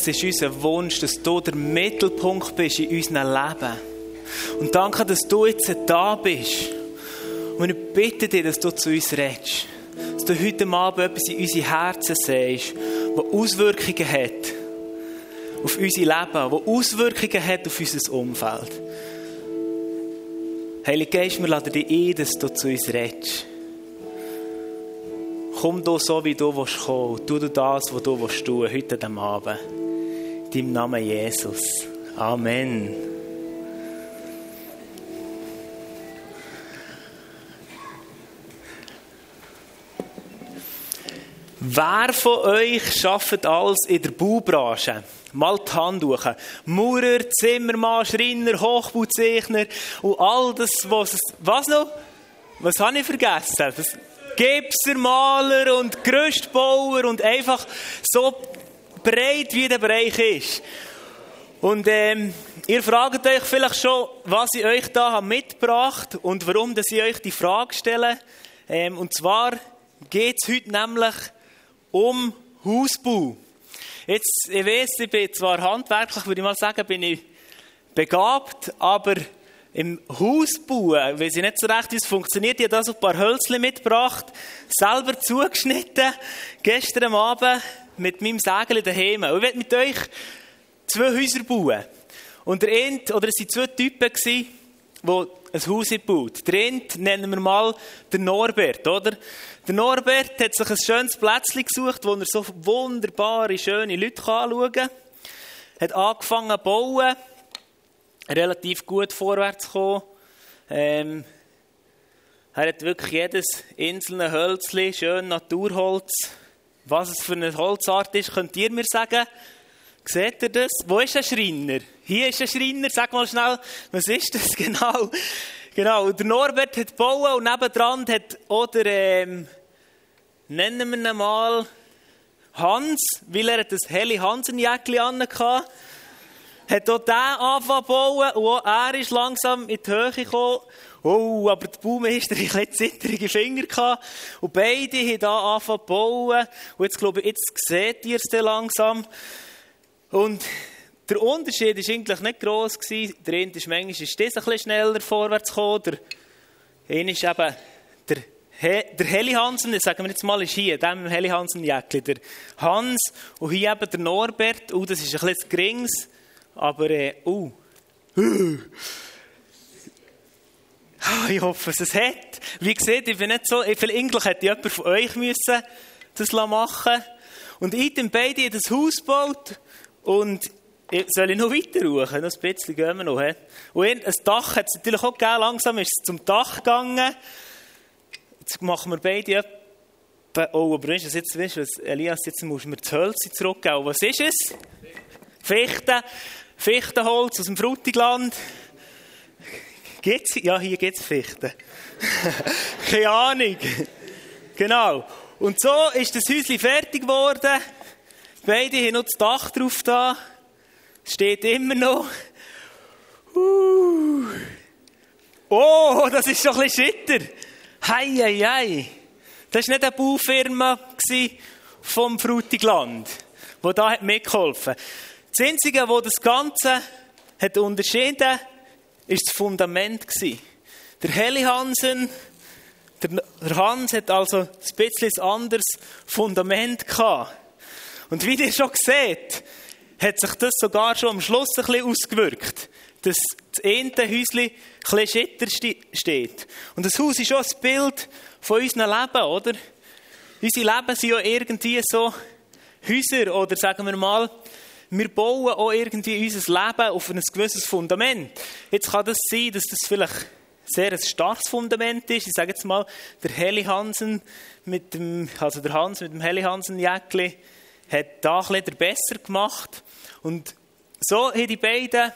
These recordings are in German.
es ist unser Wunsch, dass du der Mittelpunkt bist in unserem Leben. Und danke, dass du jetzt da bist. Und ich bitte dich, dass du zu uns redest. Dass du heute Abend etwas in unsere Herzen siehst, das Auswirkungen hat auf unser Leben, das Auswirkungen hat auf unser Umfeld. Heilige Geist, wir laden dich ein, dass du zu uns redest. Komm du so, wie du willst kommen. Tu du das, was du willst tun, heute Abend. In deinem Namen Jesus. Amen. Wer von euch arbeitet alles in der Baubranche? Mal die Hand hoch. Maurer, Zimmermann, Schreiner, Hochbauzeichner und all das, was... Was noch? Was habe ich vergessen? Das Gipser, Maler und Gerüstbauer und einfach so breit, wie der Bereich ist. Und ähm, ihr fragt euch vielleicht schon, was ich euch da habe mitgebracht und warum dass ich euch die Frage stelle. Ähm, und zwar geht es heute nämlich um Hausbau. Jetzt, ich weiß, ich bin zwar handwerklich, würde ich mal sagen, bin ich begabt, aber im Hausbau, weiß ich nicht so recht, wie es funktioniert. Ich habe da so ein paar Hölzchen mitgebracht, selber zugeschnitten, gestern Abend mit meinem Sägel daheim. Und ich werde mit euch zwei Häuser bauen. Und der eine, oder es waren zwei Typen, die ein Haus gebaut Der eine nennen wir mal den Norbert, oder? Der Norbert hat sich ein schönes Plätzchen gesucht, wo er so wunderbare, schöne Leute anschauen kann. Hat angefangen zu bauen, relativ gut vorwärts gekommen. Ähm, er hat wirklich jedes einzelne Hölzchen, schön Naturholz. Was es für eine Holzart ist, könnt ihr mir sagen? Seht ihr das? Wo ist ein Schreiner? Hier ist ein Schreiner. Sag mal schnell, was ist das genau? Genau, der Norbert hat gebaut und nebendran hat oder ähm, nennen wir ihn mal Hans, weil er das helle Hansenjäckchen anhatte. Hat auch den angefangen zu bauen und auch er ist langsam in die Höhe gekommen. Oh, aber der Baumeister hatte ein zittrige Finger. Gehabt. Und beide haben da angefangen zu bauen. Und jetzt glaube ich, jetzt seht ihr es langsam. Und der Unterschied war eigentlich nicht gross. Gewesen. Der eine ist manchmal ist ein bisschen schneller vorwärts gekommen. Der eine ist eben der, He der Heli Hansen, das sagen wir jetzt mal, ist hier, dem Heli Hansen Jäckli. Der Hans und hier eben der Norbert. Oh, das ist ein bisschen gerings. Aber, äh, oh. Ich hoffe, es hat. Wie gesagt, ich bin nicht so, eigentlich hätte jemand von euch müssen das machen. Und ich habe beide in das Haus gebaut. Und soll ich noch weiter rufen? Noch ein bisschen gehen wir noch. Und ein Dach hat es natürlich auch gegeben. Langsam ist es zum Dach gegangen. Jetzt machen wir beide etwa... Oh, aber ist es jetzt, weißt du, Elias, jetzt muss mir das Holz zurückgeben. Was ist es? Fichte. Fichtenholz aus dem Frutigland. Geht's? Ja, hier gibt es Fichten. Keine Ahnung. Genau. Und so ist das Häuschen fertig geworden. Beide haben noch das Dach drauf da. Steht immer noch. Uh. Oh, das ist schon ein bisschen Schitter. Hei, hei, hei. Das war nicht eine Baufirma vom Frutigland, die da mitgeholfen hat. Das Einzige, was das Ganze hat unterschieden war das Fundament. Der Heli Hansen, der Hans hat also ein bisschen anderes Fundament gehabt. Und wie ihr schon seht, hat sich das sogar schon am Schluss ein bisschen ausgewirkt. Dass das eine Häuschen ein schitter steht. Und das Haus ist auch ein Bild von unserem Leben, oder? Unsere Leben sind ja irgendwie so Häuser, oder sagen wir mal, wir bauen auch irgendwie unser Leben auf ein gewisses Fundament. Jetzt kann das sein, dass das vielleicht sehr ein starkes Fundament ist. Ich sage jetzt mal, der Heli Hansen mit dem, also der Hans mit dem Heli Hansen Jäckli, hat da ein besser gemacht. Und so haben die beiden ein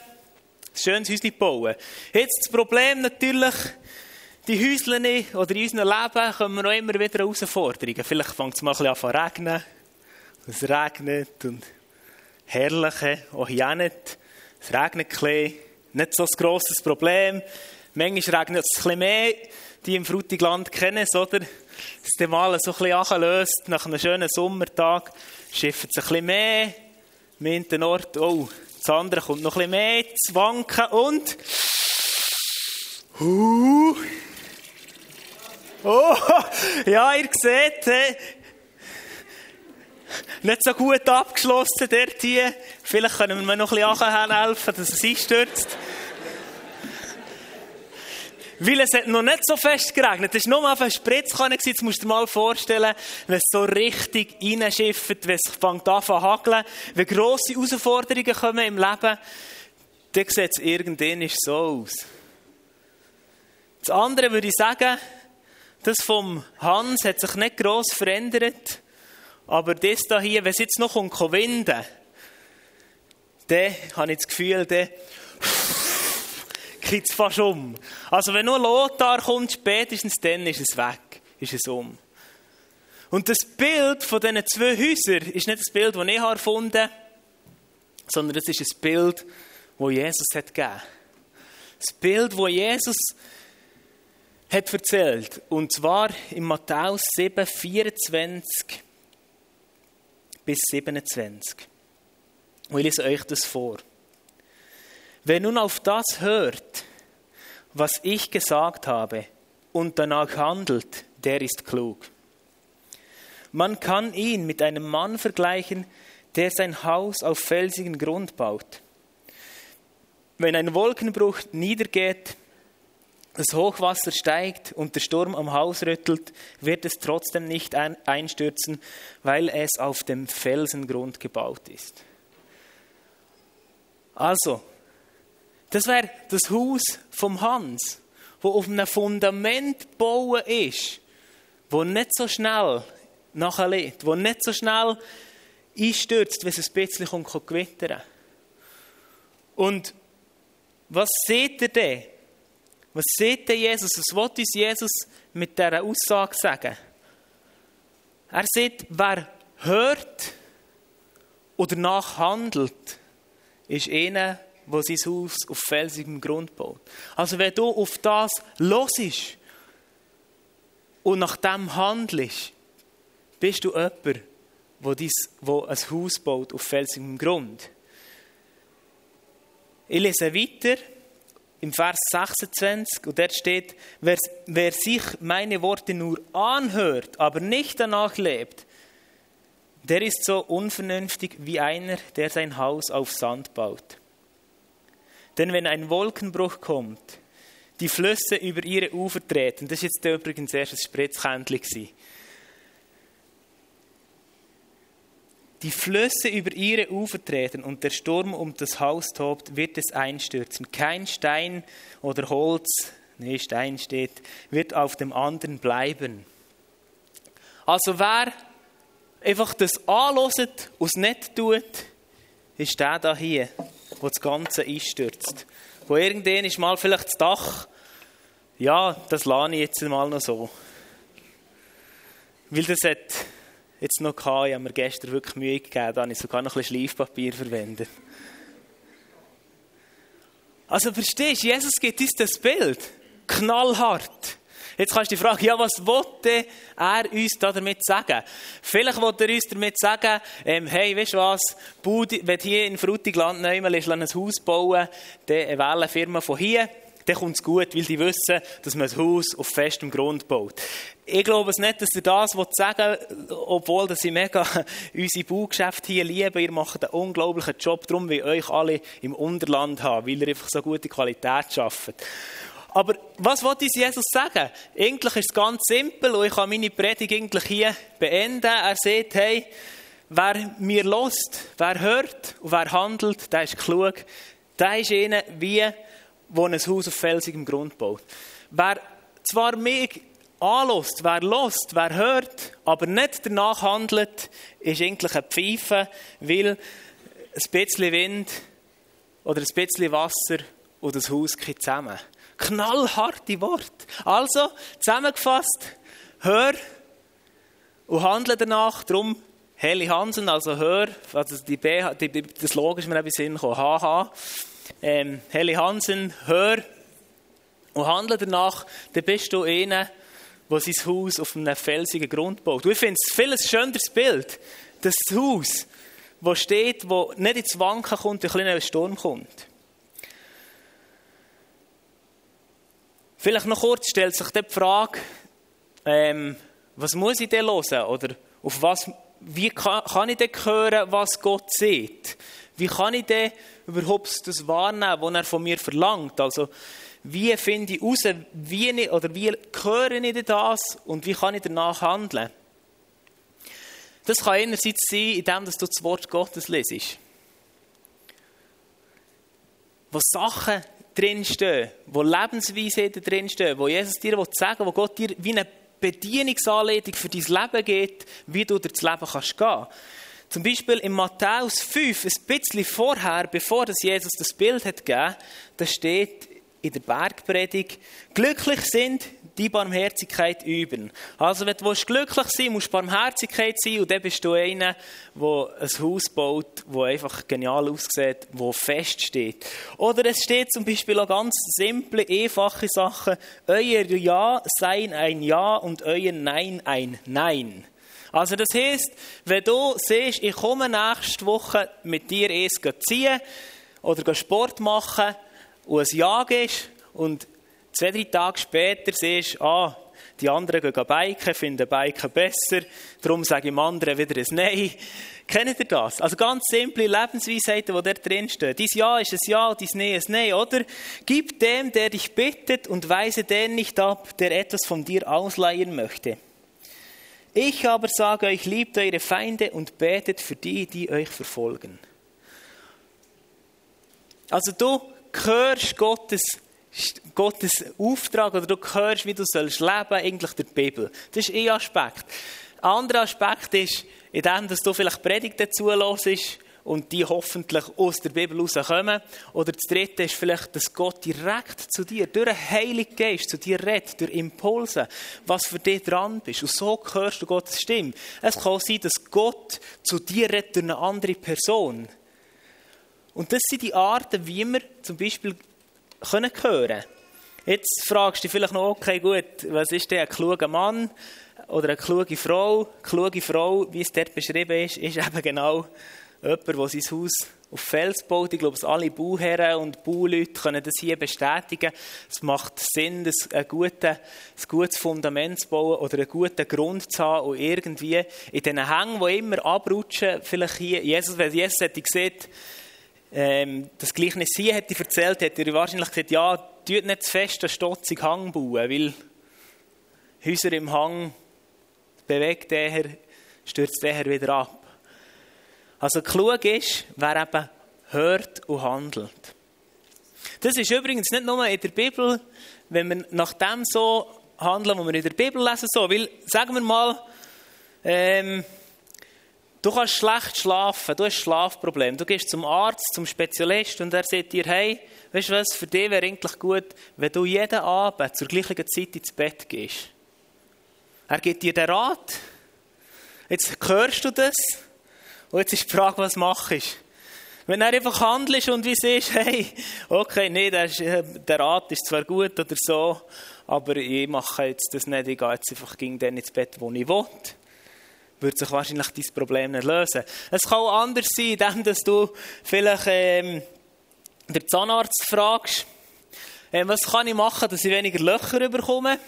schönes Häuschen gebaut. Jetzt das Problem natürlich, die Häuschen oder in unserem Leben kommen wir auch immer wieder Herausforderungen. Vielleicht fängt es mal ein bisschen an zu regnen. Es regnet und herrliche, auch hier nicht. Es regnet ein bisschen, nicht so ein grosses Problem. Manchmal regnet es ein bisschen mehr. Die im Frutigland kennen es, oder? Es mal so ein bisschen anlöst, nach einem schönen Sommertag, schifft es ein bisschen mehr. Am einen Ort, oh, das andere kommt noch ein bisschen mehr zu wanken und... Uh. Oh, ja, ihr seht, nicht so gut abgeschlossen dort hier. Vielleicht können wir mir noch ein bisschen helfen, dass es einstürzt. Weil es hat noch nicht so fest geregnet. Es war nur auf einer Spritzkanne. Jetzt musst du dir mal vorstellen, wenn es so richtig reinschifft, wenn es fängt an zu hageln, wenn grosse Herausforderungen kommen im Leben, dann sieht es irgendwann so aus. Das andere würde ich sagen, das vom Hans hat sich nicht gross verändert. Aber das da hier, wenn es jetzt noch kommt, winden, dann habe ich das Gefühl, dann geht es fast um. Also wenn nur Lothar kommt, spätestens dann ist es weg, ist es um. Und das Bild von diesen zwei Häusern ist nicht das Bild, das ich erfunden habe, sondern es ist ein Bild, das Jesus hat gegeben. Das Bild, das Jesus hat erzählt. Und zwar in Matthäus 7, 24 bis 27. Und ich lese euch das vor. Wer nun auf das hört, was ich gesagt habe, und danach handelt, der ist klug. Man kann ihn mit einem Mann vergleichen, der sein Haus auf felsigen Grund baut. Wenn ein Wolkenbruch niedergeht, das Hochwasser steigt und der Sturm am Haus rüttelt, wird es trotzdem nicht einstürzen, weil es auf dem Felsengrund gebaut ist. Also, das wäre das Haus vom Hans, wo auf einem Fundament bauen ist, wo nicht so schnell nachlädt, wo nicht so schnell einstürzt, wenn es ein bisschen gewittern Und was seht ihr denn? Was sieht denn Jesus? Was will uns Jesus mit dieser Aussage sagen? Er sieht, wer hört oder nachhandelt, ist einer, der sein Haus auf felsigem Grund baut. Also wenn du auf das losisch und nach dem handelst, bist du jemand, der ein Haus baut auf felsigem Grund. Ich lese weiter im Vers 26, und dort steht, wer, wer sich meine Worte nur anhört, aber nicht danach lebt, der ist so unvernünftig wie einer, der sein Haus auf Sand baut. Denn wenn ein Wolkenbruch kommt, die Flüsse über ihre Ufer treten, das war jetzt übrigens erst ein Spritzkännchen, die Flüsse über ihre Ufer treten und der Sturm um das Haus tobt, wird es einstürzen. Kein Stein oder Holz, nee, Stein steht, wird auf dem anderen bleiben. Also wer einfach das anlässt und es nicht tut, ist der da hier, wo das Ganze einstürzt. Wo irgendwann ist mal vielleicht das Dach, ja, das lade ich jetzt mal noch so. Weil das hat jetzt noch gehabt. Ich habe mir gestern wirklich Mühe gegeben, da habe ich sogar noch ein bisschen Schleifpapier verwendet. Also verstehst du, Jesus gibt uns das Bild. Knallhart. Jetzt kannst du dich fragen, ja, was wollte er uns damit sagen? Vielleicht wollte er uns damit sagen, ähm, hey, weißt du was, wenn du hier in Frutigland neu ein Haus bauen, dann wähle eine Firma von hier, dann kommt es gut, weil die wissen, dass man ein Haus auf festem Grund baut. Ich glaube es nicht, dass ihr das sagen obwohl dass ich mega unsere Baugeschäfte hier liebe. Ihr macht einen unglaublichen Job, darum wie euch alle im Unterland haben, weil ihr einfach so gute Qualität schafft. Aber was wollte Jesus sagen? Eigentlich ist es ganz simpel und ich kann meine Predigt eigentlich hier beenden. Er sagt, hey, wer mir lost, wer hört und wer handelt, der ist klug. Der ist einer wie der ein Haus auf felsigem Grund baut. Wer zwar mich anlässt, wer lost, wer hört, aber nicht danach handelt, ist eigentlich ein Pfeife, weil ein bisschen Wind oder ein bisschen Wasser und das Haus geht zusammen. Knallharte Worte. Also, zusammengefasst, hör und handle danach. Darum Heli Hansen, also hör, also die B, die, das Logo ist mir ein bisschen gekommen, HH ähm, Heli Hansen, hör und handle danach, dann bist du einer, der sein Haus auf einem felsigen Grund baut. Ich finde es ein viel schöneres Bild, das Haus, wo steht, wo nicht ins Wanken kommt, ein Sturm kommt. Vielleicht noch kurz stellt sich die Frage, ähm, was muss ich denn hören? Oder auf was, wie kann, kann ich denn hören, was Gott sieht? Wie kann ich denn überhaupt das wahrnehmen, was er von mir verlangt? Also, wie finde ich heraus, wie ich, oder wie höre ich das und wie kann ich danach handeln? Das kann einerseits sein, indem du das Wort Gottes lesest. Wo Sachen drinstehen, wo Lebensweisheiten drinstehen, wo Jesus dir sagen will, wo Gott dir wie eine Bedienungsanleitung für dein Leben gibt, wie du durch das Leben kannst gehen. Zum Beispiel in Matthäus 5, ein bisschen vorher, bevor Jesus das Bild hat gegeben, da steht in der Bergpredigt, glücklich sind, die Barmherzigkeit üben. Also wenn du glücklich sein musst du Barmherzigkeit sein und dann bist du einer, der ein Haus baut, das einfach genial aussieht, wo fest steht. Oder es steht zum Beispiel auch ganz simple, einfache Sachen. Euer Ja sei ein Ja und euer Nein ein Nein. Also das heißt, wenn du siehst, ich komme nächste Woche mit dir eins ziehen oder Sport machen und ein Ja gehst und zwei, drei Tage später siehst, ah, die anderen gehen biken, finden Biken besser, darum sage ich dem anderen wieder ein Nein. Kennt ihr das? Also ganz simple Lebensweisheiten, die da drinstehen. Dies Ja ist ein Ja, dies Nein ist Nein, oder? Gib dem, der dich bittet und weise den nicht ab, der etwas von dir ausleihen möchte. Ich aber sage euch, liebt eure Feinde und betet für die, die euch verfolgen. Also du hörst Gottes, Gottes Auftrag oder du hörst, wie du sollst leben, eigentlich der Bibel. Das ist ein Aspekt. Ein anderer Aspekt ist, in dem, dass du vielleicht Predigten zulässt und die hoffentlich aus der Bibel rauskommen. Oder das Dritte ist vielleicht, dass Gott direkt zu dir, durch einen Heiligen Geist, zu dir redet, durch Impulse, was für dich dran bist. Und so hörst du Gottes Stimme. Es kann sein, dass Gott zu dir redet durch eine andere Person. Und das sind die Arten, wie wir zum Beispiel können hören Jetzt fragst du dich vielleicht noch, okay, gut, was ist denn ein kluger Mann oder eine kluge Frau? Kluge Frau, wie es dort beschrieben ist, ist eben genau jemand, der sein Haus auf Fels baut. Ich glaube, alle Bauherren und Bauleute können das hier bestätigen. Es macht Sinn, ein gutes, Fundament zu bauen oder einen guten Grund zu haben und irgendwie in diesen Hängen, die immer abrutschen, vielleicht hier, Jesus, wenn Jesus hätte gesehen, ähm, das Gleichnis hier hätte erzählt, hätte er wahrscheinlich gesagt, ja, tut nicht zu fest einen stotzigen Hang bauen, weil Häuser im Hang bewegt der, stürzt der wieder ab. Also klug ist, wer eben hört und handelt. Das ist übrigens nicht nur in der Bibel, wenn wir nach dem so handeln, was wir in der Bibel lesen, so. Weil, sagen wir mal, ähm, du kannst schlecht schlafen, du hast Schlafprobleme. Du gehst zum Arzt, zum Spezialist und er sagt dir, hey, weißt du was, für dich wäre eigentlich gut, wenn du jeden Abend zur gleichen Zeit ins Bett gehst. Er gibt dir den Rat. Jetzt hörst du das und jetzt ist die Frage, was machst du? Wenn er einfach handelst und wie siehst, hey, okay, nee, der, ist, äh, der Rat ist zwar gut oder so, aber ich mache jetzt das nicht, ich gehe jetzt einfach gegen den ins Bett, wo ich will, wird sich wahrscheinlich dein Problem nicht lösen. Es kann auch anders sein, indem dass du vielleicht ähm, den Zahnarzt fragst, ähm, was kann ich machen, dass ich weniger Löcher bekomme?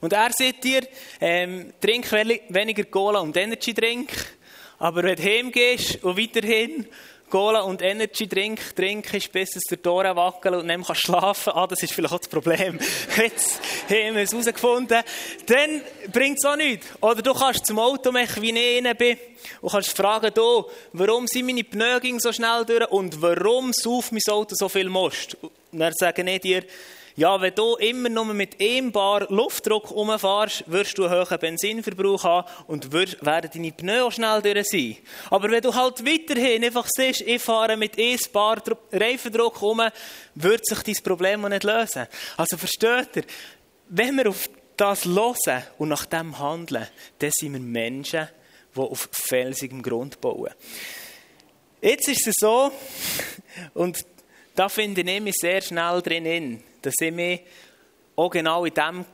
Und er sagt dir, ähm, trink weniger Cola und Energy Drink aber wenn du heimgehst und weiterhin Cola und Energy Drink trinkst, bis es der Tore wackeln und dann kannst schlafen, ah, das ist vielleicht auch das Problem. Jetzt haben wir es herausgefunden. Dann bringt es auch nichts. Oder du kannst zum Automech, wie ich innen bin, und kannst fragen, du, warum sind meine Pneu so schnell durch und warum sauft mein Auto so viel Most? Und dann sagen ich dir, ja, wenn du immer nur mit einem Bar Luftdruck umfährst, wirst du einen hohen Benzinverbrauch haben und werden deine Pneu schnell durch sein. Aber wenn du halt weiterhin einfach siehst, ich fahre mit einem Bar Reifendruck um, wird sich dein Problem nicht lösen. Also versteht ihr, wenn wir auf das hören und nach dem handeln, dann sind wir Menschen, die auf felsigem Grund bauen. Jetzt ist es so, und da finde ich mich sehr schnell drin, dass ich mich auch genau in dem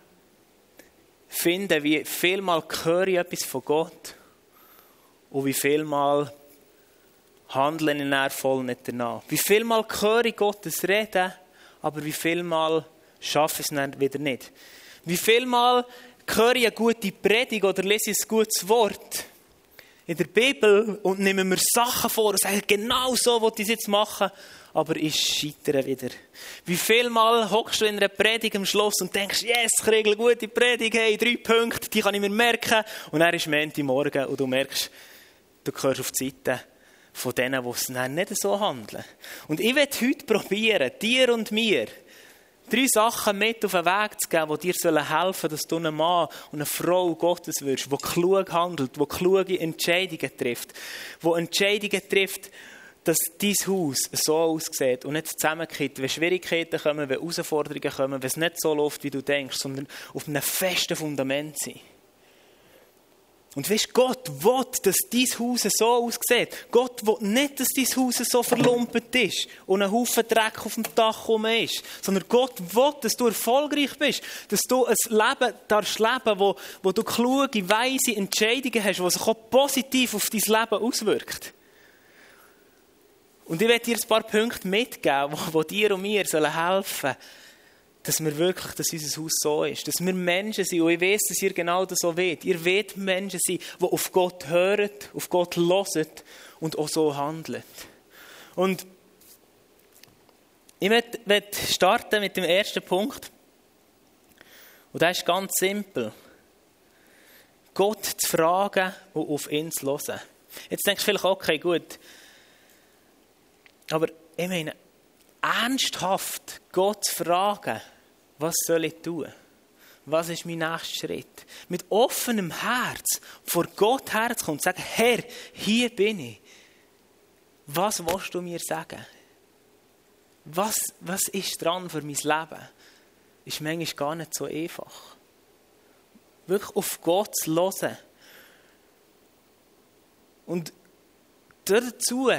finde, wie vielmal höre ich etwas von Gott und wie vielmal handle ich dann voll nicht danach. Wie viel Mal höre ich Gottes Reden, aber wie viel Mal schaffe ich es dann wieder nicht. Wie viel Mal höre ich eine gute Predigt oder lese ein gutes Wort in der Bibel und nehme mir Sachen vor und sage, genau so was ich es jetzt machen, aber ich scheitere wieder. Wie viel Mal hockst du in einer Predigt am Schluss und denkst, yes, ich kriege gute Predigt, hey, drei Punkte, die kann ich mir merken. Und dann ist Montagmorgen und du merkst, du gehörst auf die Seite von denen, die es nicht so handeln. Und ich werde heute probieren, dir und mir, drei Sachen mit auf den Weg zu geben, die dir helfen sollen, dass du ein Mann und eine Frau Gottes wirst, die klug handelt, die kluge Entscheidungen trifft, die Entscheidungen trifft, dass dein Haus so aussieht und nicht zusammenkippt, wenn Schwierigkeiten kommen, wenn Herausforderungen kommen, wenn es nicht so läuft, wie du denkst, sondern auf einem festen Fundament sein. Und weißt, Gott will, dass dein Haus so aussieht. Gott will nicht, dass dein Haus so verlumpet ist und ein Haufen Dreck auf dem Dach rum ist. Sondern Gott will, dass du erfolgreich bist. Dass du ein Leben darfst leben, wo, wo du kluge, weise Entscheidungen hast, die sich auch positiv auf dein Leben auswirkt. Und ich werde dir ein paar Punkte mitgeben, die dir und mir helfen sollen, dass wir wirklich, dass unser Haus so ist. Dass wir Menschen sind. Und ich weiß, dass ihr genau das so wollt. Ihr wollt Menschen sein, die auf Gott hören, auf Gott hören und auch so handeln. Und ich möchte starten mit dem ersten Punkt. Und das ist ganz simpel. Gott zu fragen und auf ihn zu hören. Jetzt denkst du vielleicht, okay, gut. Aber ich meine, ernsthaft Gott zu fragen, was soll ich tun? Was ist mein nächster Schritt? Mit offenem Herz vor Gott herzukommen und sagen, Herr, hier bin ich. Was willst du mir sagen? Was, was ist dran für mein Leben? Ist manchmal gar nicht so einfach. Wirklich auf Gott zu hören. Und dazu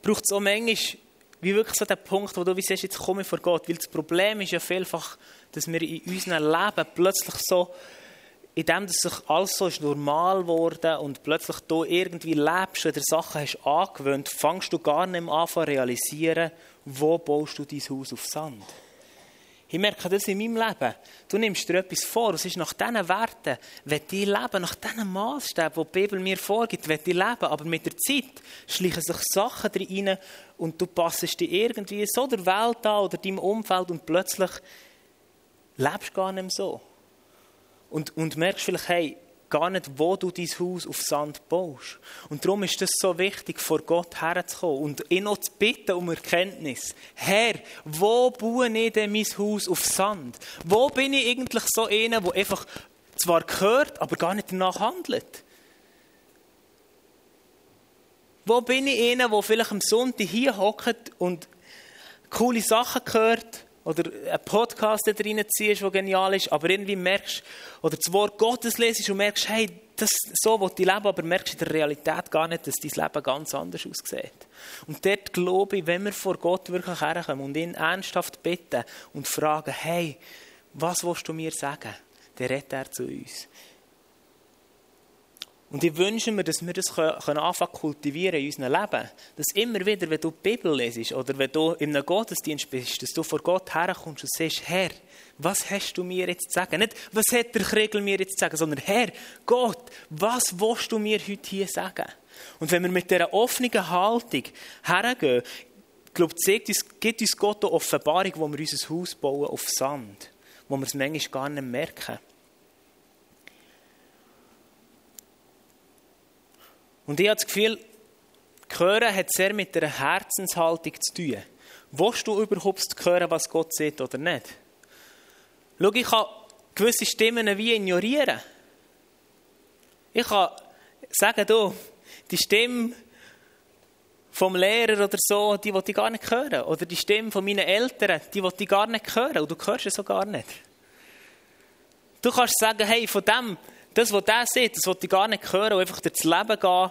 braucht es auch manchmal wie wirklich so der Punkt, wo du wie siehst, jetzt komme ich vor Gott. Weil das Problem ist ja vielfach, dass wir in unserem Leben plötzlich so, in dem, dass sich alles so ist normal geworden und plötzlich du irgendwie lebst oder Sachen hast angewöhnt, fangst du gar nicht mehr an zu realisieren, wo baust du dein Haus auf Sand. Ich merke das in meinem Leben. Du nimmst dir etwas vor, es ist nach diesen Werten, wenn ich leben, nach diesen Maßstäben, die die Bibel mir vorgibt, wenn ich leben. Aber mit der Zeit schleichen sich Sachen rein und du passest dich irgendwie so der Welt an oder deinem Umfeld und plötzlich lebst du gar nicht mehr so. Und, und merkst vielleicht, hey, gar nicht, wo du dein Haus auf Sand baust. Und darum ist es so wichtig, vor Gott herzukommen und ihn noch zu bitten um Erkenntnis. Herr, wo baue ich denn mein Haus auf Sand? Wo bin ich eigentlich so einer, der einfach zwar gehört, aber gar nicht danach handelt? Wo bin ich einer, der vielleicht am Sonntag hier hockt und coole Sachen hört, oder einen Podcast da reinziehst, der genial ist, aber irgendwie merkst, oder das Wort Gottes lesest und merkst, hey, das, so will ich leben, aber merkst in der Realität gar nicht, dass dein Leben ganz anders aussieht. Und dort glaube ich, wenn wir vor Gott wirklich herkommen und ihn ernsthaft bitten und fragen, hey, was willst du mir sagen? Dann redet er zu uns. Und ich wünsche mir, dass wir das anfangen kultivieren in unserem Leben. Dass immer wieder, wenn du die Bibel lesest oder wenn du in einem Gottesdienst bist, dass du vor Gott herkommst und sagst, Herr, was hast du mir jetzt zu sagen? Nicht, was hat der Kriegel mir jetzt zu sagen, sondern Herr, Gott, was willst du mir heute hier sagen? Und wenn wir mit dieser offenen Haltung hergehen, ich glaube, uns, gibt uns Gott eine Offenbarung, wo wir unser Haus bauen auf Sand, wo wir es manchmal gar nicht merken. Und ich habe das Gefühl, Hören hat sehr mit einer Herzenshaltung zu tun. Willst du überhaupt hören, was Gott sieht oder nicht? Schau, ich kann gewisse Stimmen wie ignorieren. Ich kann sagen, du, die Stimme vom Lehrer oder so, die will ich gar nicht hören. Oder die Stimme von meinen Eltern, die will ich gar nicht hören. Und du hörst es so gar nicht. Du kannst sagen, hey, von dem, das, was der sieht, das wollte ich gar nicht hören, und einfach durchs Leben gehen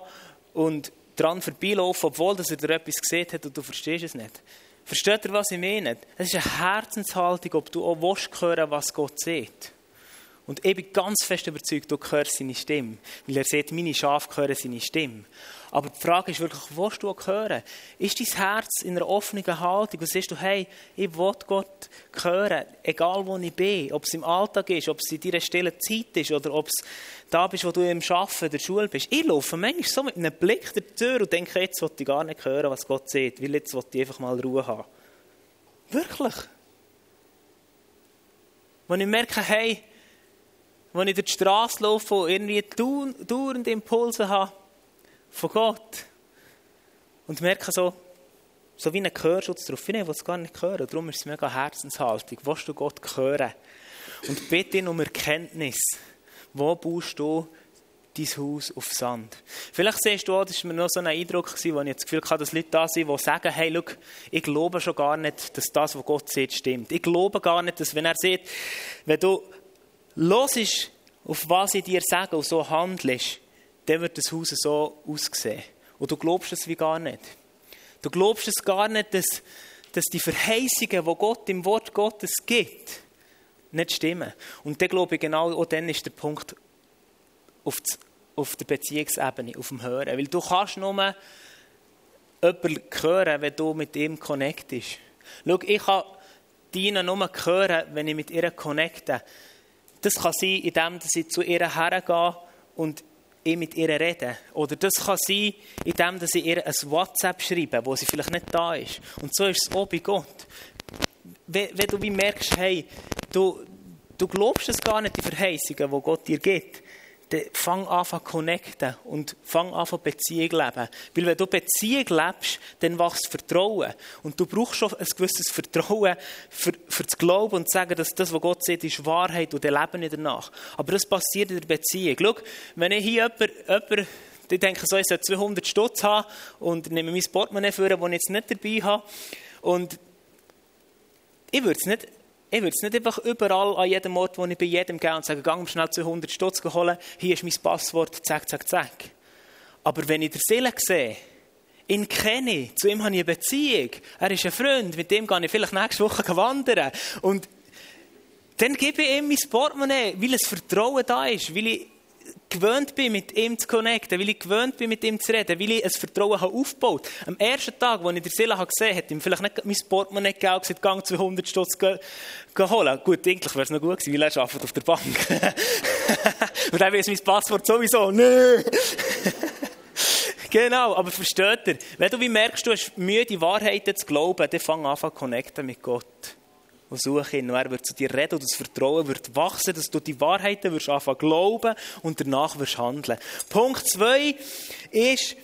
und dran vorbeilaufen, obwohl er dir etwas gesehen hat und du verstehst es nicht. Versteht ihr, was ich meine? Es ist eine Herzenshaltung, ob du auch willst hören, was Gott sieht. Und ich bin ganz fest überzeugt, du hörst seine Stimme. Weil er sieht, meine Schafe hören seine Stimme. Aber die Frage ist wirklich, wo du hören? Ist dein Herz in einer offenen Haltung? Und siehst du, hey, ich will Gott hören, egal wo ich bin. Ob es im Alltag ist, ob es in deiner stillen Zeit ist oder ob es da bist, wo du im Arbeiten, der Schule bist. Ich laufe manchmal so mit einem Blick der Tür und denke, jetzt will ich gar nicht hören, was Gott sieht, weil jetzt will ich einfach mal Ruhe haben. Wirklich. Wenn ich merke, hey, wenn ich durch die Straße laufe und irgendwie dauernd Impulse habe von Gott und merke so, so wie ein Gehörschutz drauf, ich will es gar nicht hören, darum ist es mega Herzenshaltung. Willst du Gott hören? Und bitte um Erkenntnis. Wo baust du dein Haus auf Sand. Vielleicht siehst du auch, das war mir noch so ein Eindruck, wo ich das Gefühl hatte, dass Leute da sind, die sagen, hey, schau, ich glaube schon gar nicht, dass das, was Gott sieht, stimmt. Ich glaube gar nicht, dass wenn er sieht, wenn du hörst, auf was ich dir sage und so handelst, dann wird das Haus so aussehen. Und du glaubst es wie gar nicht. Du glaubst es gar nicht, dass, dass die Verheißungen, die Gott im Wort Gottes gibt, nicht stimmen. Und dann glaube ich genau, auch dann ist der Punkt, auf, das, auf der Beziehungsebene, auf dem Hören. Weil du kannst nur jemanden hören, wenn du mit ihm connectest. Schau, ich kann Dina nur hören, wenn ich mit ihr connecte. Das kann sein, indem ich zu ihr hergehe und ich mit ihr rede. Oder das kann sein, indem ich ihr ein WhatsApp schreibe, wo sie vielleicht nicht da ist. Und so ist es auch bei Gott. Wenn, du merkst, hey, du, du glaubst es gar nicht, die Verheißungen, die Gott dir gibt, dann fang an zu connecten und fang an Beziehung leben. Weil wenn du Beziehung lebst, dann wächst Vertrauen. Und du brauchst schon ein gewisses Vertrauen für, für das Glauben und zu sagen, dass das, was Gott sieht, ist Wahrheit und dann leben nicht danach. Aber das passiert in der Beziehung. Schau, wenn ich hier jemand, jemand ich denke so, ich soll 200 Stutz haben und nehme mein Portemonnaie vor, das ich jetzt nicht dabei habe. Und ich würde es nicht ich würde es nicht einfach überall an jedem Ort, wo ich bei jedem gehe und sage, gang schnell zu 100 Stutz holen, hier ist mein Passwort, zack, zack, zack. Aber wenn ich der Seele sehe, ihn kenne, zu ihm habe ich eine Beziehung, er ist ein Freund, mit dem gehe ich vielleicht nächste Woche wandern und dann gebe ich ihm mein Portemonnaie, weil es Vertrauen da ist, weil ich gewöhnt bin, mit ihm zu connecten, weil ich gewöhnt bin, mit ihm zu reden, weil ich ein Vertrauen habe aufgebaut Am ersten Tag, als ich der Silla gesehen habe, hat ihm vielleicht nicht mein Portemonnaie gegeben und gesagt, gang 200 Stutz holen. Gut, eigentlich wäre es noch gut gewesen, weil er arbeitet auf der Bank. und dann weiß mein Passwort sowieso. Nö. genau, aber versteht ihr? Wenn du wie merkst, du hast Mühe, die Wahrheiten zu glauben, dann fang an zu connecten mit Gott und suche ihn. Und er wird zu dir reden und das Vertrauen wird wachsen, dass du die Wahrheiten wirst anfangen glauben und danach wirst handeln. Punkt zwei ist,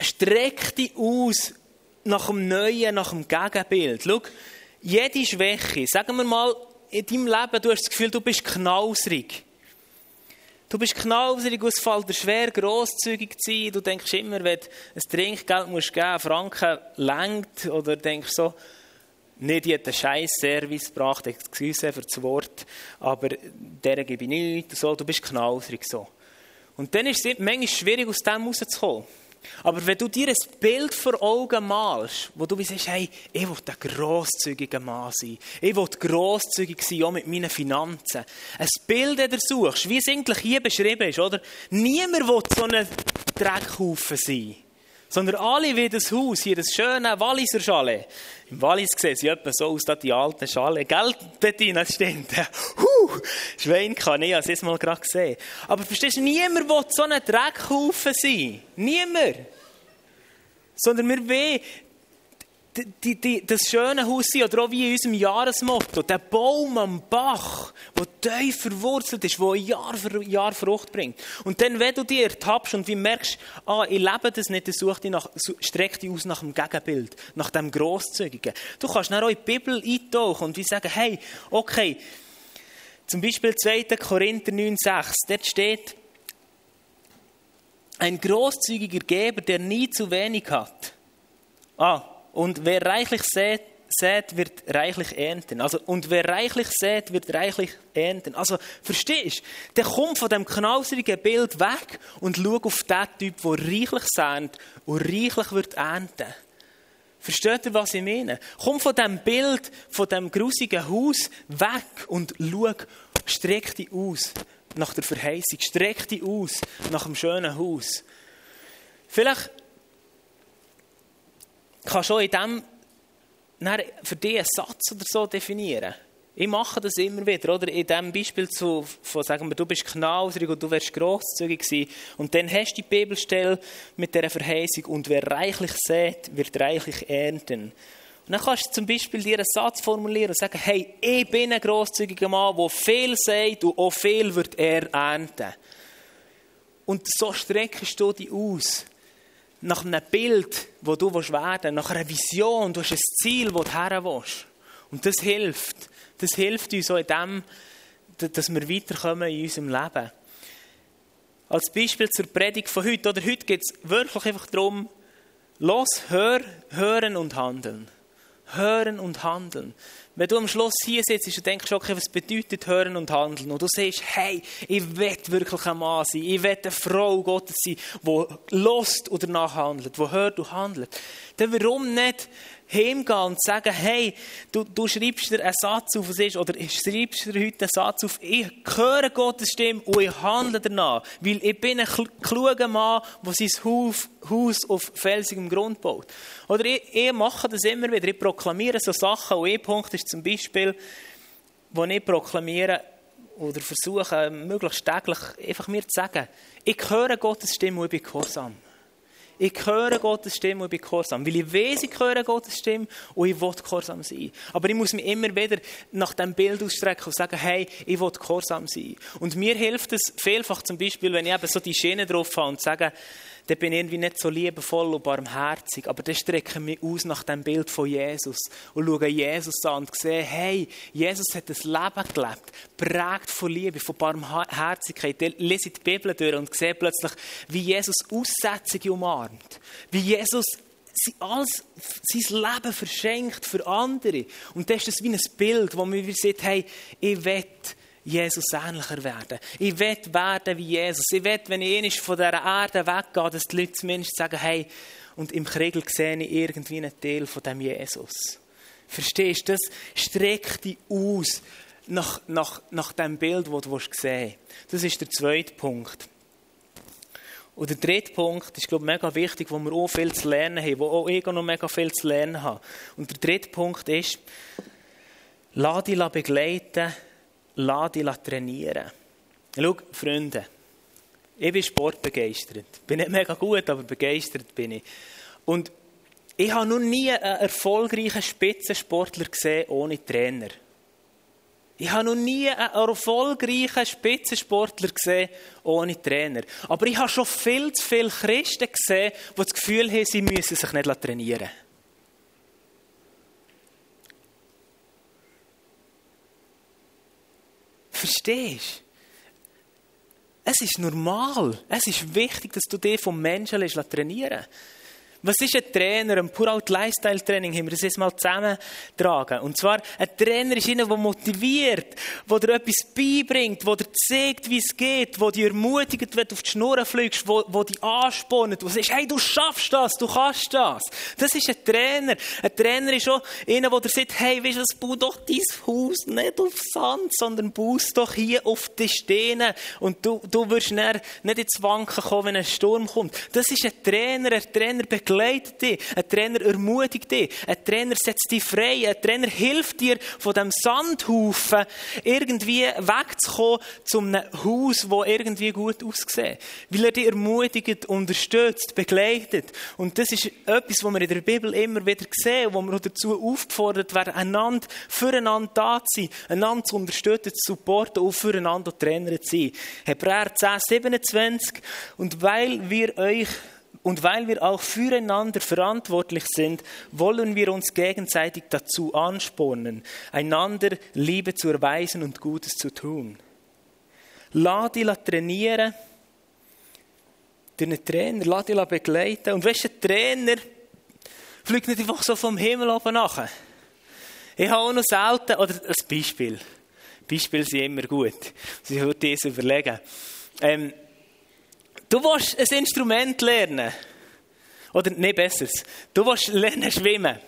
streck dich aus nach dem Neuen, nach dem Gegenbild. Schau, jede Schwäche, sagen wir mal, in deinem Leben, du hast das Gefühl, du bist knausrig. Du bist knausrig, es fällt dir schwer, grosszügig zu sein. Du denkst immer, wenn du ein Trinkgeld musst geben, Franken längt, oder denkst so, nicht einen scheiß Service gebracht, excuse für das Wort, aber der gebe ich nichts, so, du bist knausrig so. Und dann ist es manchmal schwierig, aus dem rauszukommen. Aber wenn du dir ein Bild vor Augen malst, wo du sagst, hey, ich will ein grosszügiger Mann sein, ich will grosszügig sein, auch mit meinen Finanzen. Ein Bild, das du suchst, wie es eigentlich hier beschrieben ist, oder? Niemand will so ein Dreckhaufen sein. Sondern alle wie das Haus, hier das schöne Walliser Chalet. Im Wallis sehen sie etwa so aus, die alten Schale. Gell, Bettina, das stimmt. Huh, Schwein kann ich, habe es mal gerade gesehen. Aber verstehst du, niemand will so ein Dreckhaufen sein. Niemand. Sondern wir wollen die, die, das schöne Haus sein, oder auch wie in unserem Jahresmotto, der Baum am Bach, der tief verwurzelt ist, der Jahr für Jahr Frucht bringt. Und dann, wenn du dich ertappst und wie merkst, ah, ich lebe das nicht, dann such dich nach, streck dich aus nach dem Gegenbild, nach dem Grosszügigen. Du kannst dann auch in die Bibel eintauchen und wie sagen, hey, okay, zum Beispiel 2. Korinther 9,6, dort steht, ein großzügiger Geber, der nie zu wenig hat. Ah, und wer reichlich sät, sät, wird reichlich ernten. Also, und wer reichlich sät, wird reichlich ernten. Also, verstehst du? Der kommt von dem knauserigen Bild weg und schau auf den Typ, der reichlich sät und reichlich wird ernten. Versteht ihr, was ich meine? Komm von dem Bild, von dem grusigen Haus weg und schau Streck dich aus nach der Verheißung. Streck dich aus nach dem schönen Haus. Vielleicht du auch in dem für dich einen Satz oder so definieren. Ich mache das immer wieder, oder? In diesem Beispiel zu, von, sagen wir, du bist knauserig und du wärst grosszügig gewesen. Und dann hast du die Bibelstelle mit dieser Verheißung und wer reichlich sät, wird reichlich ernten. Und dann kannst du zum Beispiel dir einen Satz formulieren und sagen, hey, ich bin ein grosszügiger Mann, der viel sagt und auch viel wird er ernten. Und so streckst du dich aus nach einem Bild, wo du werden willst, nach einer Vision, du hast ein Ziel, wo du her willst. Und das hilft. Das hilft uns auch in dem, dass wir weiterkommen in unserem Leben. Als Beispiel zur Predigt von heute. Oder heute geht es wirklich einfach darum, los, hör, hören und handeln. Hören und handeln. Wenn du am Schluss hier sitzt und denkst, okay, was bedeutet hören und handeln? Und du sagst, hey, ich will wirklich ein Mann sein, ich will eine Frau Gottes sein, die lost oder nachhandelt, die hört und handelt. Dann warum nicht heimgehen und sagen, hey, du, du schreibst dir einen Satz auf, was ist, oder schreibst dir heute einen Satz auf, ich höre Gottes Stimme und ich handle danach, weil ich bin ein kluger Mann, der sein Haus, auf felsigem Grund baut. Oder ich, ich mache das immer wieder, ich proklamiere so Sachen und ein Punkt ist zum Beispiel, wo ich proklamiere, oder versuche, möglichst täglich einfach mir zu sagen, ich höre Gottes Stimme und ich bin gehorsam. Ich höre Gottes Stimme und bin gehorsam. Weil ich weiß, ich höre Gottes Stimme und ich will gehorsam sein. Aber ich muss mich immer wieder nach dem Bild ausstrecken und sagen, hey, ich will gehorsam sein. Und mir hilft es vielfach zum Beispiel, wenn ich eben so die Schiene drauf habe und sage, dann bin ich irgendwie nicht so liebevoll und barmherzig. Aber dann strecke ich mich aus nach dem Bild von Jesus und schaue Jesus an und sehe, hey, Jesus hat das Leben gelebt, prägt von Liebe, von Barmherzigkeit. Dann lese ich die Bibel durch und sehe plötzlich, wie Jesus Aussetzungen umarmt. Wie Jesus alles, sein Leben verschenkt für andere. Und das ist das wie ein Bild, wo man sieht, hey, ich will Jesus ähnlicher werden. Ich will werden wie Jesus. Ich will, wenn ich einmal von dieser Erde weggehe, dass die Leute zumindest sagen, hey, und im Kriegel sehe ich irgendwie einen Teil von dem Jesus. Verstehst du? Das streckt dich aus nach, nach, nach dem Bild, das du sehen willst. Das ist der zweite Punkt. Und der dritte Punkt ist, glaube ich, mega wichtig, wo wir auch viel zu lernen haben, wo auch ich noch mega viel zu lernen habe. Und der dritte Punkt ist, lass dich begleiten lass dich trainieren. Schau, Freunde, ich bin sportbegeistert. Bin nicht mega gut, aber begeistert bin ich. Und ich habe noch nie einen erfolgreichen Spitzensportler gesehen ohne Trainer. Ich habe noch nie einen erfolgreichen Spitzensportler gesehen ohne Trainer. Aber ich habe schon viel zu viele Christen gesehen, die das Gefühl haben, sie müssen sich nicht trainieren. Verstehst du? Es ist normal. Es ist wichtig, dass du dich vom Menschen trainieren lässt. Was ist ein Trainer? Ein Pure-Out Lifestyle Training haben wir das jetzt mal zusammentragen. Und zwar, ein Trainer ist einer, der motiviert, der dir etwas beibringt, der dir zeigt, wie es geht, der dich ermutigt, wenn du auf die Schnur fliegst, der, dich anspornt, der sagt, hey, du schaffst das, du kannst das. Das ist ein Trainer. Ein Trainer ist auch einer, der sagt, hey, weißt du, bau doch dein Haus nicht auf Sand, sondern bau es doch hier auf die Steine. Und du, du wirst nicht ins Wanken kommen, wenn ein Sturm kommt. Das ist ein Trainer. Ein Trainer begleitet dich. Ein Trainer ermutigt dich. Ein Trainer setzt dich frei. Ein Trainer hilft dir, von dem Sandhaufen irgendwie wegzukommen zu einem Haus, das irgendwie gut aussieht. Weil er dich ermutigt, unterstützt, begleitet. Und das ist etwas, was wir in der Bibel immer wieder sehen, wo wir dazu aufgefordert werden, einander füreinander da zu sein, einander zu unterstützen, zu supporten und füreinander Trainer zu sein. Hebräer 10, 27. Und weil wir euch und weil wir auch füreinander verantwortlich sind, wollen wir uns gegenseitig dazu anspornen, einander Liebe zu erweisen und Gutes zu tun. Lass dich trainieren, deinen Trainer, lass dich begleiten. Und weißt du, Trainer fliegt nicht einfach so vom Himmel oben nach. Ich habe auch noch selten, oder als Beispiel, Beispiele sind immer gut, Sie würde das überlegen. Ähm, Du willst ein Instrument lernen. Oder nicht besseres. Du willst lernen schwimmen.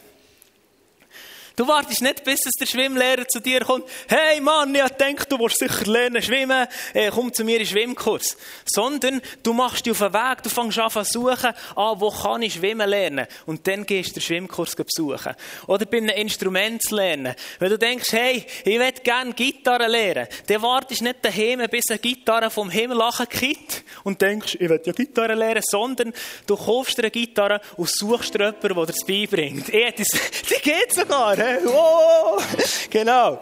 Du wartest nicht, bis es der Schwimmlehrer zu dir kommt. Hey Mann, ich denke, du willst sicher lernen schwimmen. Äh, komm zu mir in den Schwimmkurs. Sondern du machst dich auf den Weg, du fängst an zu suchen, ah, wo kann ich schwimmen lernen? Und dann gehst du den Schwimmkurs besuchen. Oder bei einem Instrument zu lernen. Wenn du denkst, hey, ich will gerne Gitarre lernen, dann wartest du nicht daheim, bis eine Gitarre vom Himmel kippt und denkst, ich will ja Gitarre lernen, sondern du kaufst dir eine Gitarre und suchst dir jemanden, der dir das beibringt. Eh, das, die geht sogar. Oh, genau.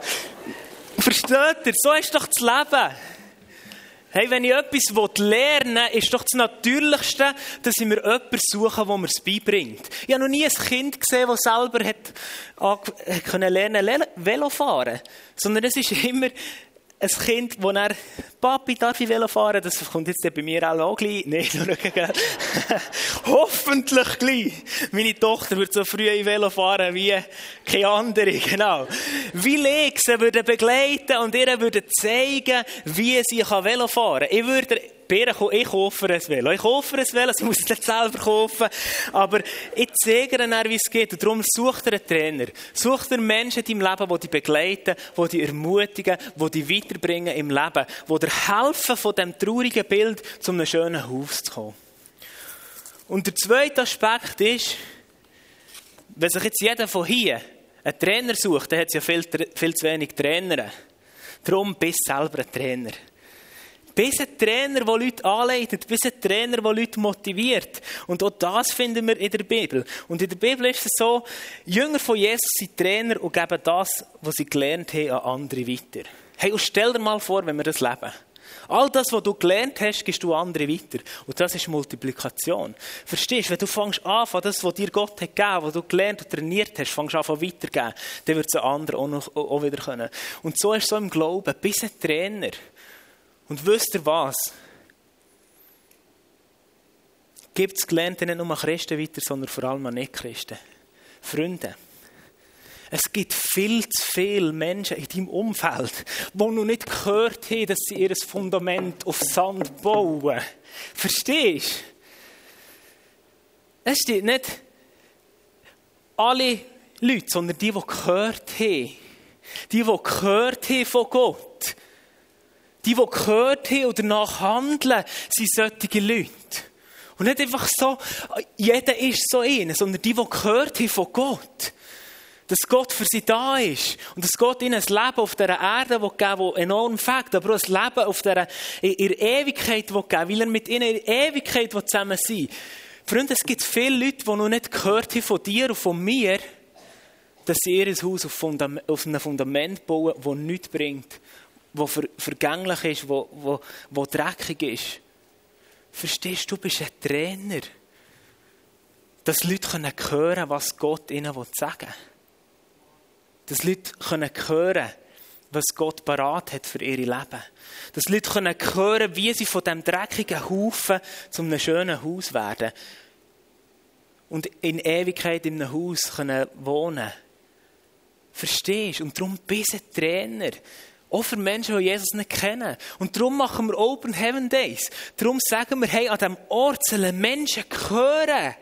Versteht ihr? So ist doch das Leben. Hey, wenn ich etwas lernen will, ist doch das Natürlichste, dass ich mir jemanden suche, der mir es beibringt. Ich habe noch nie ein Kind gesehen, das selber hat, können lernen Velo fahren Sondern es ist immer ein Kind, das er, Papi, darf ich Velo fahren? Das kommt jetzt bei mir auch gleich. Nein, Hoffentlich gleich. Meine Tochter wird so früh in Velo fahren wie keine andere, genau. Wie ich sie würde begleiten und ihr würde zeigen, wie sie Velo fahren kann. Ich würde ich kaufe ein Velo. Ich kaufe ein Velo, sie muss es nicht selber kaufen. Aber ich zeige ihnen, wie es geht. Und darum sucht er einen Trainer. Sucht er Menschen in deinem Leben, die dich begleiten, die dich ermutigen, die dich weiterbringen im Leben, die dir helfen, von diesem traurigen Bild zu einem schönen Haus zu kommen. Und der zweite Aspekt ist, wenn sich jetzt jeder von hier einen Trainer sucht, dann hat es ja viel, viel zu wenig Trainer. Darum bist du selber ein Trainer. Bis ein Trainer, der Leute anleitet, bis ein Trainer, der Leute motiviert. Und auch das finden wir in der Bibel. Und in der Bibel ist es so, Jünger von Jesus sind Trainer und geben das, was sie gelernt haben, an andere weiter. Hey, und stell dir mal vor, wenn wir das leben. All das, was du gelernt hast, gibst du andere weiter. Und das ist Multiplikation. Verstehst du? Wenn du fängst an, von das, was dir Gott hat gegeben, was du gelernt und trainiert hast, fängst an, weiterzugeben, dann wird es ein anderer auch, auch wieder können. Und so ist es so im Glauben. Bis ein Trainer und wisst ihr was? Gibt es Gelernte nicht nur an Christen weiter, sondern vor allem an Nicht-Christen. Freunde, es gibt viel zu viele Menschen in deinem Umfeld, die noch nicht gehört haben, dass sie ihr Fundament auf Sand bauen. Verstehst du? Es steht nicht alle Leute, sondern die, die gehört haben. Die, die gehört haben von Gott. Die, die gehört haben und danach handeln, sind solche Leute. Und nicht einfach so, jeder ist so einer, sondern die, die gehört haben von Gott. Dass Gott für sie da ist. Und dass Gott ihnen ein Leben auf dieser Erde geben will, das enorm fängt. Aber auch ein Leben auf dieser, in der Ewigkeit geben weil er mit ihnen in Ewigkeit zusammen sein will. Freunde, es gibt viele Leute, die noch nicht gehört haben von dir und von mir, dass sie ihr Haus auf, Fundament, auf einem Fundament bauen, das nichts bringt wo ver vergänglich ist, wo, wo, wo dreckig ist. Verstehst du, du bist ein Trainer. Dass Leute können hören was Gott ihnen sagen will. Dass Leute können hören was Gott parat hat für ihr Leben. Dass Leute können hören wie sie von diesem dreckigen Haufen zu einem schönen Haus werden. Und in Ewigkeit in einem Haus können wohnen Verstehst? Und darum bist du ein Trainer. Auch für Menschen, die Jesus nicht kennen. Und darum machen wir Open Heaven Days. Darum sagen wir, hey, an diesem Ort sollen Menschen hören,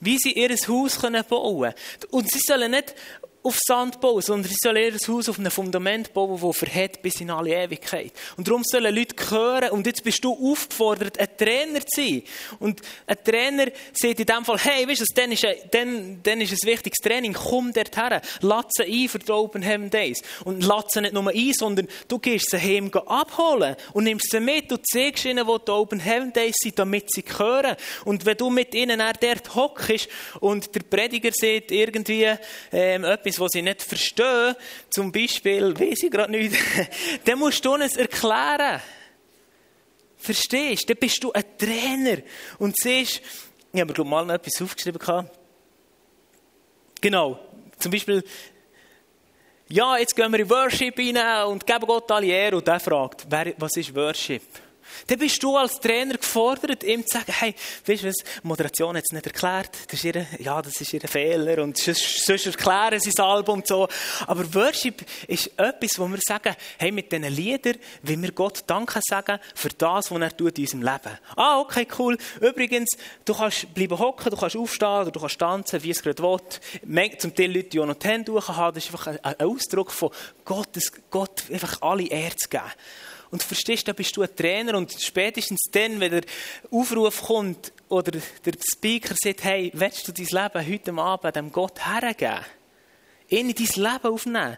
wie sie ihr Haus bauen können. Und sie sollen nicht auf Sand bauen, sondern sie sollen ihr Haus auf einem Fundament bauen, das verhält bis in alle Ewigkeit. Und darum sollen Leute hören, und jetzt bist du aufgefordert, ein Trainer zu sein. Und ein Trainer sagt in dem Fall, hey, weißt du, dann ist, ein, dann, dann ist ein wichtiges Training, komm dort her, latze ein für die Open Heaven Days. Und latze nicht nur ein, sondern du gehst sie heim abholen und nimmst sie mit und zeigst ihnen, wo die Open Heaven Days sind, damit sie hören. Und wenn du mit ihnen dort hockst und der Prediger sieht irgendwie ähm, etwas etwas, was sie nicht verstehen, zum Beispiel, weiß ich gerade nicht, dann musst du es erklären. Verstehst? Dann bist du ein Trainer und siehst, ich habe mir mal noch etwas aufgeschrieben. Genau, zum Beispiel, ja, jetzt gehen wir in Worship rein und geben Gott alle Ehre. Und der fragt, was ist Worship? Dann bist du als Trainer gefordert, ihm zu sagen, hey, weißt du was, Moderation hat es nicht erklärt, das ist ihr, ja, das ist ihr Fehler und sonst, erklären sie das Album und so. Aber Worship ist etwas, wo wir sagen, hey, mit diesen Liedern will wir Gott Danke sagen für das, was er tut in unserem Leben. Ah, okay, cool. Übrigens, du kannst bleiben hocken, du kannst aufstehen oder du kannst tanzen, wie es gerade will. Zum Teil Leute, die auch noch die Hände haben, das ist einfach ein Ausdruck von Gott, Gott einfach alle Ehre zu geben. Und verstehst, da bist du ein Trainer und spätestens dann, wenn der Aufruf kommt oder der Speaker sagt, hey, willst du dein Leben heute Abend dem Gott hergeben? Ihn in dein Leben aufnehmen?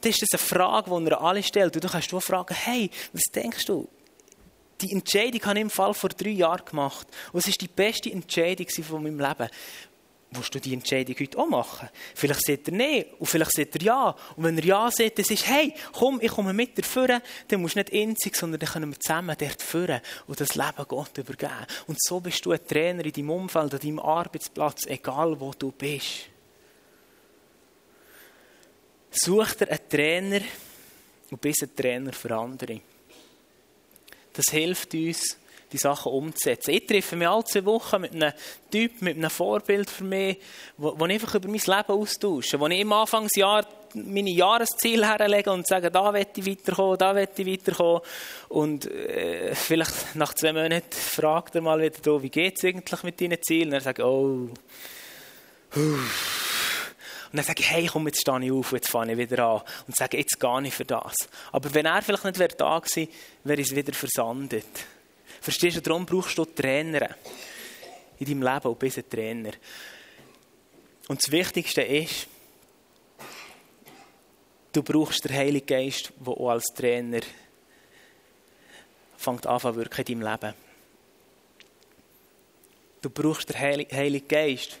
Dann ist das eine Frage, die er alle stellt. Und du kannst du fragen, hey, was denkst du? Die Entscheidung habe ich im Fall vor drei Jahren gemacht. Und es war die beste Entscheidung von meinem Leben willst du die Entscheidung heute auch machen? Vielleicht sagt er Nein und vielleicht sagt er Ja. Und wenn er Ja sagt, dann ist hey, komm, ich komme mit dir führen, dann musst du nicht einzig, sondern dann können wir zusammen dort führen und das Leben Gott übergeben. Und so bist du ein Trainer in deinem Umfeld, an deinem Arbeitsplatz, egal wo du bist. Such dir einen Trainer und bist ein Trainer für andere. Das hilft uns, die Sachen umzusetzen. Ich treffe mich alle zwei Wochen mit einem Typ, mit einem Vorbild für mich, wo, wo ich einfach über mein Leben austausche, wo ich im Anfangsjahr meine Jahresziele herlege und sage, da will ich weiterkommen, da will ich weiterkommen. Und äh, vielleicht nach zwei Monaten fragt er mal wieder, wie geht es eigentlich mit deinen Zielen? Und er sagt, oh, und dann sage ich, hey, komm, jetzt stehe ich auf, jetzt fange ich wieder an. Und sage, jetzt gehe ich für das. Aber wenn er vielleicht nicht da gewesen wäre, wäre es wieder versandet. Verstehst du, darum brauchst du Trainer in deinem Leben und bist ein Trainer. Und das Wichtigste ist, du brauchst den Heiligen Geist, der auch als Trainer fängt an zu wirken in deinem Leben. Du brauchst den Heiligen Geist,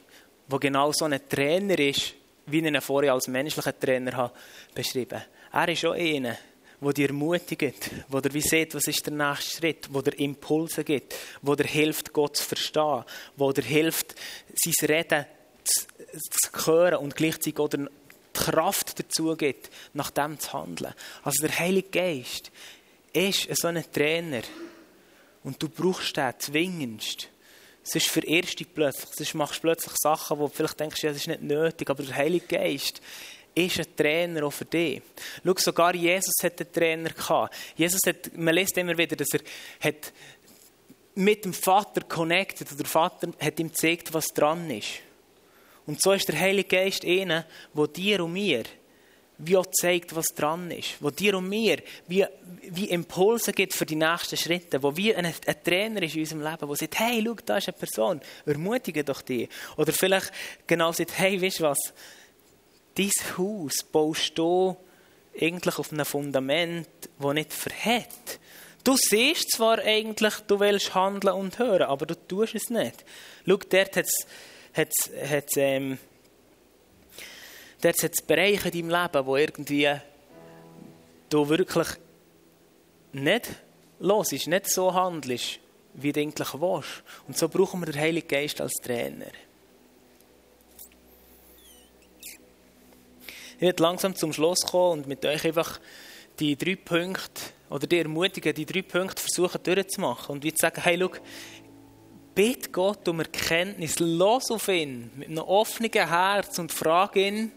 der genau so ein Trainer ist, wie ich ihn vorher als menschlichen Trainer habe beschrieben. Er ist auch einer, wo dir ermutigt, wo dir wie sieht, was ist der nächste Schritt, wo dir Impulse gibt, wo dir hilft, Gott zu verstehen, wo dir hilft, sein Reden zu, zu hören und gleichzeitig oder die Kraft dazu gibt, nach dem zu handeln. Also der Heilige Geist ist so ein Trainer und du brauchst den zwingendst. Sonst verirrst du dich plötzlich, sonst machst plötzlich Sachen, wo du vielleicht denkst, ja, das ist nicht nötig, aber der Heilige Geist ist ein Trainer auch für dich. Schau, sogar Jesus hat einen Trainer gehabt. Jesus hat, man liest immer wieder, dass er hat mit dem Vater connected und der Vater hat ihm gezeigt, was dran ist. Und so ist der Heilige Geist einer, der dir und mir wie auch zeigt, was dran ist, wo dir und mir wie, wie Impulse gibt für die nächsten Schritte, wo wie ein, ein Trainer ist in unserem Leben, der sagt, hey, schau, da ist eine Person, ermutige doch die. Oder vielleicht genau sagt, hey, weißt du was, dein Haus baust du eigentlich auf einem Fundament, das nicht verhält. Du siehst zwar eigentlich, du willst handeln und hören, aber du tust es nicht. Schau, dort hat es ähm, Bereiche in deinem Leben, wo irgendwie du wirklich nicht los ist, nicht so handelst, wie du eigentlich willst. Und so brauchen wir den Heiligen Geist als Trainer. Ich werde langsam zum Schluss kommen und mit euch einfach die drei Punkte oder die ermutigen, die drei Punkte versuchen durchzumachen. Und wie zu sagen, hey, schau, bitte Gott um Erkenntnis, los auf ihn mit einem offenen Herz und frage ihn,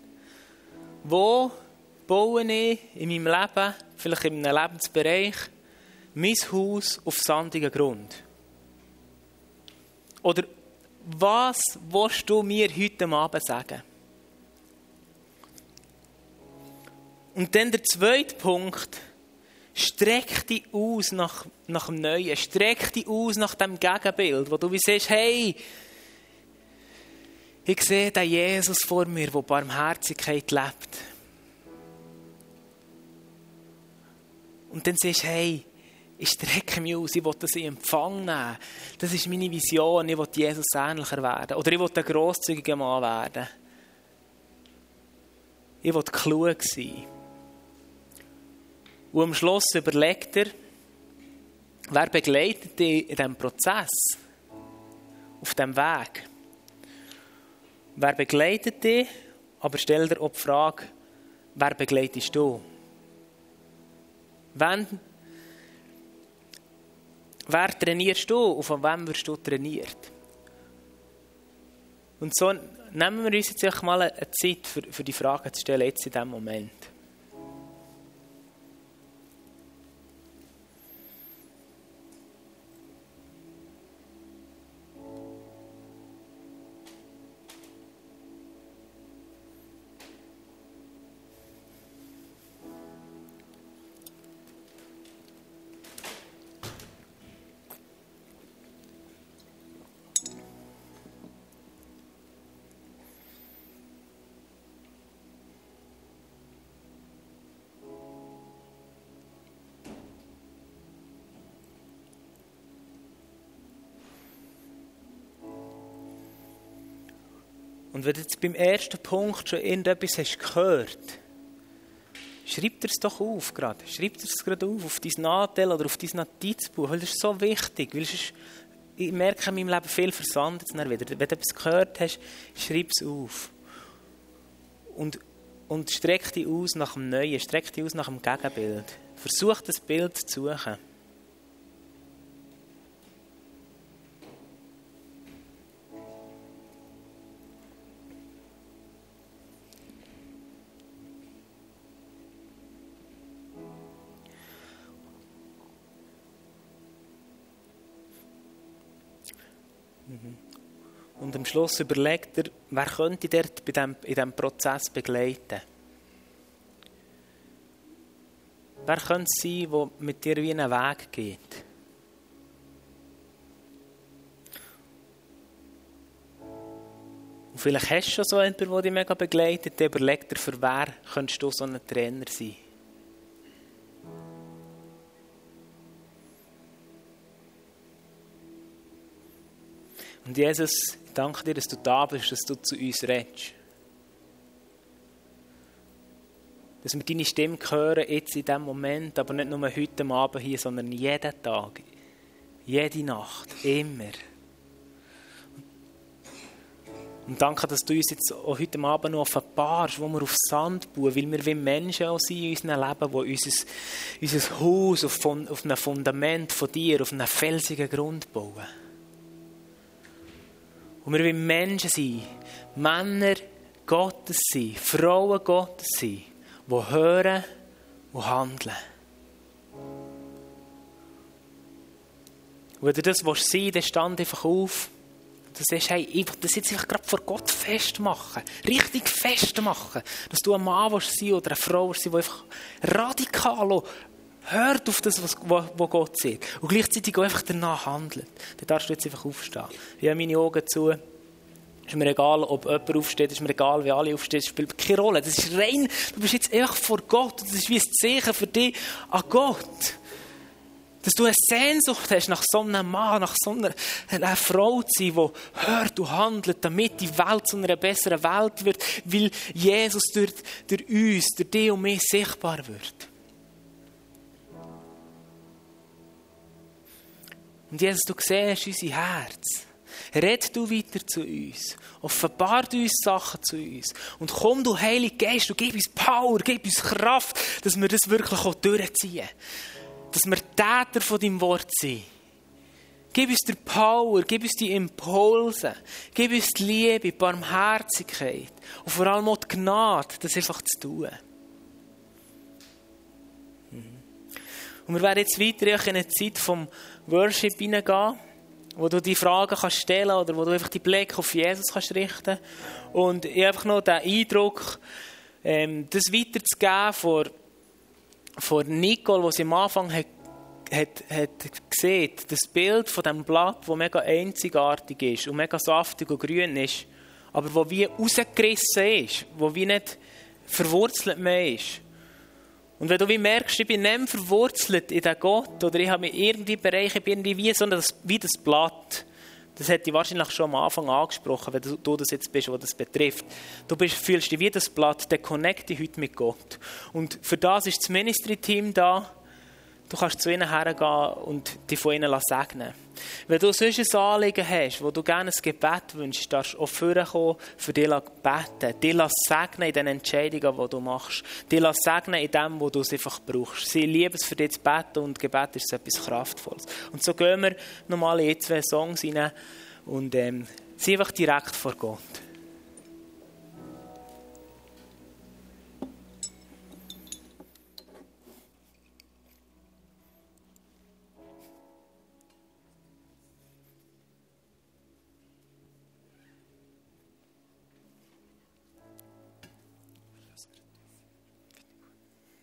wo baue ich in meinem Leben, vielleicht in einem Lebensbereich, mein Haus auf sandigen Grund? Oder was willst du mir heute Abend sagen? Und dann der zweite Punkt. Streck dich aus nach, nach dem Neuen. Streck dich aus nach dem Gegenbild, wo du wie siehst, hey, ich sehe den Jesus vor mir, der Barmherzigkeit lebt. Und dann siehst du, hey, ich strecke mich aus, ich will das in Empfang nehmen. Das ist meine Vision, ich will Jesus ähnlicher werden. Oder ich will ein grosszügiger Mann werden. Ich will klug sein. Und am Schluss überlegt er, wer begleitet dich in diesem Prozess, auf diesem Weg. Wer begleitet dich, aber stell dir auch die Frage, wer begleitest du? Wenn wer trainierst du und von wem wirst du trainiert? Und so nehmen wir uns jetzt mal eine Zeit für, für die Frage zu stellen, jetzt in diesem Moment. Und wenn du jetzt beim ersten Punkt schon irgendetwas hast gehört, schreib dir es doch auf gerade. Schreib dir es gerade auf, auf dein Nadel oder auf dein Notizbuch, weil das ist so wichtig. Weil ist, ich merke in meinem Leben viel versandet es wieder. Wenn du etwas gehört hast, schreib es auf. Und, und streck dich aus nach dem Neuen, streck dich aus nach dem Gegenbild. Versuch das Bild zu suchen. Schluss überlegt er, wer könnte dort in diesem Prozess begleiten. Wer könnte es sein, der mit dir wie einen Weg geht? Und vielleicht hast du schon so jemanden, der dich mega begleitet, der überlegt dir, für wer könntest du so ein Trainer sein. Und Jesus, ich danke dir, dass du da bist, dass du zu uns redest. Dass wir deine Stimme hören, jetzt in diesem Moment, aber nicht nur heute Abend hier, sondern jeden Tag, jede Nacht, immer. Und danke, dass du uns jetzt auch heute Abend noch offenbarst, wo wir auf Sand bauen, weil wir wie Menschen auch sind in unserem Leben, die unser, unser Haus auf, auf einem Fundament von dir, auf einem felsigen Grund bauen. Und wir wollen Menschen sein, Männer Gottes sein, Frauen Gottes sein, die hören und handeln. Und wenn du das sein willst, dann stand einfach auf. Du sagst, hey, das jetzt einfach gerade vor Gott festmachen. Richtig festmachen. Dass du ein Mann sein oder eine Frau sein, die einfach radikal hört auf das, was, was Gott sieht. Und gleichzeitig auch einfach danach handelt. Dann darfst du jetzt einfach aufstehen. Ich habe meine Augen zu. Ist mir egal, ob jemand aufsteht, ist mir egal, wie alle aufstehen, spielt keine Rolle. Das ist rein, du bist jetzt einfach vor Gott. Das ist wie ein Zeichen für dich an Gott. Dass du eine Sehnsucht hast nach so einem Mann, nach so einer, einer Frau zu sein, die hört und handelt, damit die Welt zu einer besseren Welt wird, weil Jesus durch, durch uns, durch dich und mich sichtbar wird. Und Jesus, du siehst unser Herz. Red du weiter zu uns. Offenbar du uns Sachen zu uns. Und komm du, Heilige Geist, du gib uns Power, gib uns Kraft, dass wir das wirklich auch durchziehen. Dass wir Täter von deinem Wort sind. Gib uns die Power, gib uns die Impulse, gib uns die Liebe, die Barmherzigkeit und vor allem auch die Gnade, das einfach zu tun. Mhm. Und wir werden jetzt weiter in eine Zeit vom Worship hineingehen, wo du die Fragen kannst stellen oder wo du einfach die Blick auf Jesus kannst richten Und ich habe einfach noch den Eindruck, ähm, das weiterzugeben vor, vor Nicole, wo sie am Anfang hat, hat, hat gesehen, das Bild von dem Blatt, das mega einzigartig ist und mega saftig und grün ist, aber wo wie rausgerissen ist, wo wie nicht verwurzelt mehr ist. Und wenn du wie merkst, ich bin nicht verwurzelt in den Gott oder ich habe mich irgendwie Bereich, ich bin irgendwie wie, so das, wie das Blatt. Das hätte ich wahrscheinlich schon am Anfang angesprochen, wenn du, du das jetzt bist, was das betrifft. Du bist, fühlst dich wie das Blatt, der connecte heute mit Gott. Und für das ist das Ministry-Team da, Du kannst zu ihnen hergehen und dich von ihnen segnen Wenn du sonst ein Anliegen hast, wo du gerne ein Gebet wünschst, darfst du auch vorkommen, für dich beten. Dich segnen in den Entscheidungen, die du machst. Dich segnen in dem, wo du es einfach brauchst. Sie lieben es für dich zu beten und Gebet ist etwas Kraftvolles. Und so gehen wir nochmal in zwei Songs rein und ähm, sind einfach direkt vor Gott.